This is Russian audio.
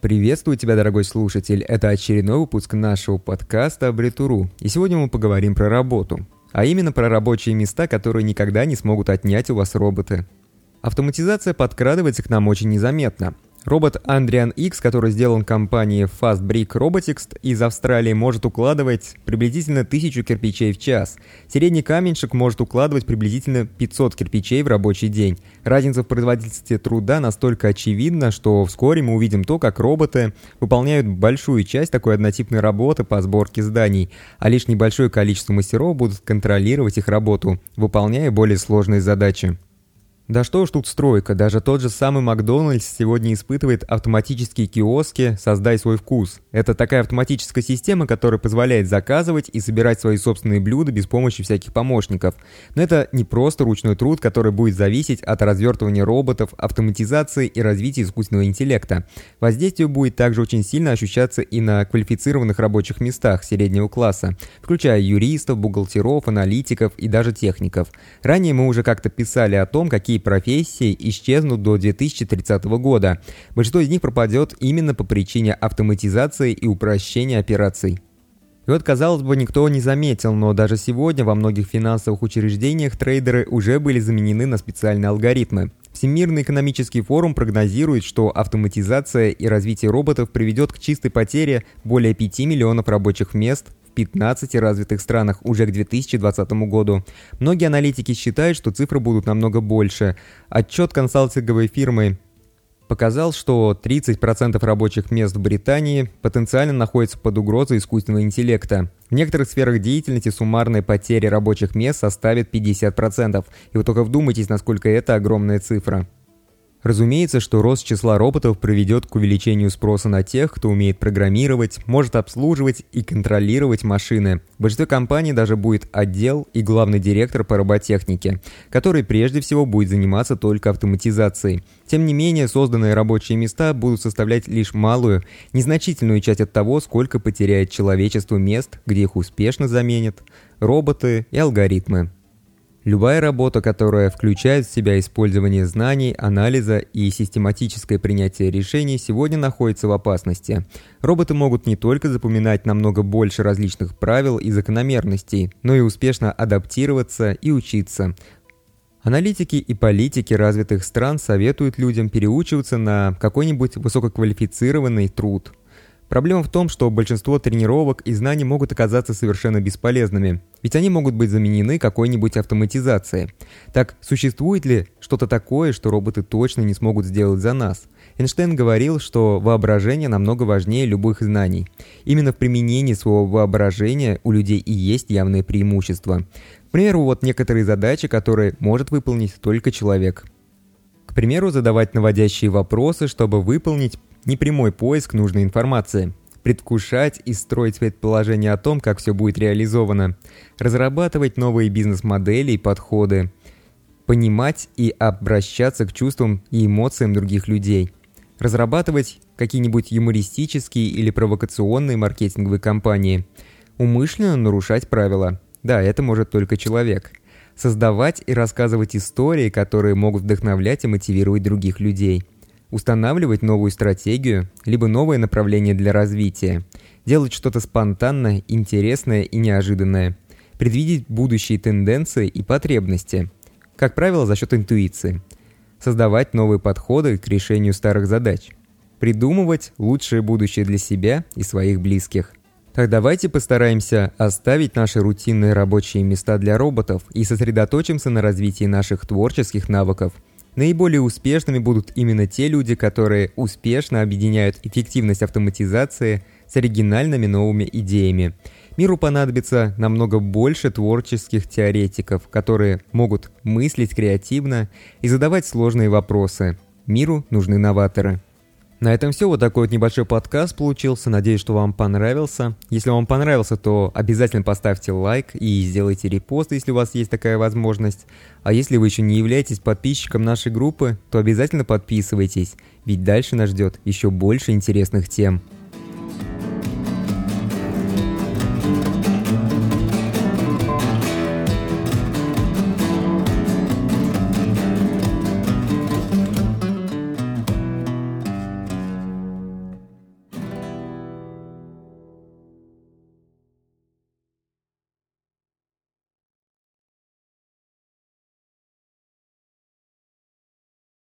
Приветствую тебя, дорогой слушатель. Это очередной выпуск нашего подкаста Абритуру. И сегодня мы поговорим про работу. А именно про рабочие места, которые никогда не смогут отнять у вас роботы. Автоматизация подкрадывается к нам очень незаметно. Робот Andrian X, который сделан компанией Fast Brick Robotics из Австралии, может укладывать приблизительно 1000 кирпичей в час. Средний каменщик может укладывать приблизительно 500 кирпичей в рабочий день. Разница в производительстве труда настолько очевидна, что вскоре мы увидим то, как роботы выполняют большую часть такой однотипной работы по сборке зданий, а лишь небольшое количество мастеров будут контролировать их работу, выполняя более сложные задачи. Да что ж тут стройка, даже тот же самый Макдональдс сегодня испытывает автоматические киоски «Создай свой вкус». Это такая автоматическая система, которая позволяет заказывать и собирать свои собственные блюда без помощи всяких помощников. Но это не просто ручной труд, который будет зависеть от развертывания роботов, автоматизации и развития искусственного интеллекта. Воздействие будет также очень сильно ощущаться и на квалифицированных рабочих местах среднего класса, включая юристов, бухгалтеров, аналитиков и даже техников. Ранее мы уже как-то писали о том, какие профессий исчезнут до 2030 года. Большинство из них пропадет именно по причине автоматизации и упрощения операций. И вот, казалось бы, никто не заметил, но даже сегодня во многих финансовых учреждениях трейдеры уже были заменены на специальные алгоритмы. Всемирный экономический форум прогнозирует, что автоматизация и развитие роботов приведет к чистой потере более 5 миллионов рабочих мест в 15 развитых странах уже к 2020 году. Многие аналитики считают, что цифры будут намного больше. Отчет консалтинговой фирмы показал, что 30% рабочих мест в Британии потенциально находятся под угрозой искусственного интеллекта. В некоторых сферах деятельности суммарная потеря рабочих мест составит 50%. И вы только вдумайтесь, насколько это огромная цифра. Разумеется, что рост числа роботов приведет к увеличению спроса на тех, кто умеет программировать, может обслуживать и контролировать машины. В большинстве компаний даже будет отдел и главный директор по роботехнике, который прежде всего будет заниматься только автоматизацией. Тем не менее, созданные рабочие места будут составлять лишь малую, незначительную часть от того, сколько потеряет человечество мест, где их успешно заменят роботы и алгоритмы. Любая работа, которая включает в себя использование знаний, анализа и систематическое принятие решений, сегодня находится в опасности. Роботы могут не только запоминать намного больше различных правил и закономерностей, но и успешно адаптироваться и учиться. Аналитики и политики развитых стран советуют людям переучиваться на какой-нибудь высококвалифицированный труд – Проблема в том, что большинство тренировок и знаний могут оказаться совершенно бесполезными, ведь они могут быть заменены какой-нибудь автоматизацией. Так, существует ли что-то такое, что роботы точно не смогут сделать за нас? Эйнштейн говорил, что воображение намного важнее любых знаний. Именно в применении своего воображения у людей и есть явное преимущество. К примеру, вот некоторые задачи, которые может выполнить только человек. К примеру, задавать наводящие вопросы, чтобы выполнить непрямой поиск нужной информации, предвкушать и строить предположения о том, как все будет реализовано, разрабатывать новые бизнес-модели и подходы, понимать и обращаться к чувствам и эмоциям других людей, разрабатывать какие-нибудь юмористические или провокационные маркетинговые кампании, умышленно нарушать правила. Да, это может только человек. Создавать и рассказывать истории, которые могут вдохновлять и мотивировать других людей – устанавливать новую стратегию, либо новое направление для развития, делать что-то спонтанное, интересное и неожиданное, предвидеть будущие тенденции и потребности, как правило, за счет интуиции, создавать новые подходы к решению старых задач, придумывать лучшее будущее для себя и своих близких. Так давайте постараемся оставить наши рутинные рабочие места для роботов и сосредоточимся на развитии наших творческих навыков – Наиболее успешными будут именно те люди, которые успешно объединяют эффективность автоматизации с оригинальными новыми идеями. Миру понадобится намного больше творческих теоретиков, которые могут мыслить креативно и задавать сложные вопросы. Миру нужны новаторы. На этом все. Вот такой вот небольшой подкаст получился. Надеюсь, что вам понравился. Если вам понравился, то обязательно поставьте лайк и сделайте репост, если у вас есть такая возможность. А если вы еще не являетесь подписчиком нашей группы, то обязательно подписывайтесь, ведь дальше нас ждет еще больше интересных тем.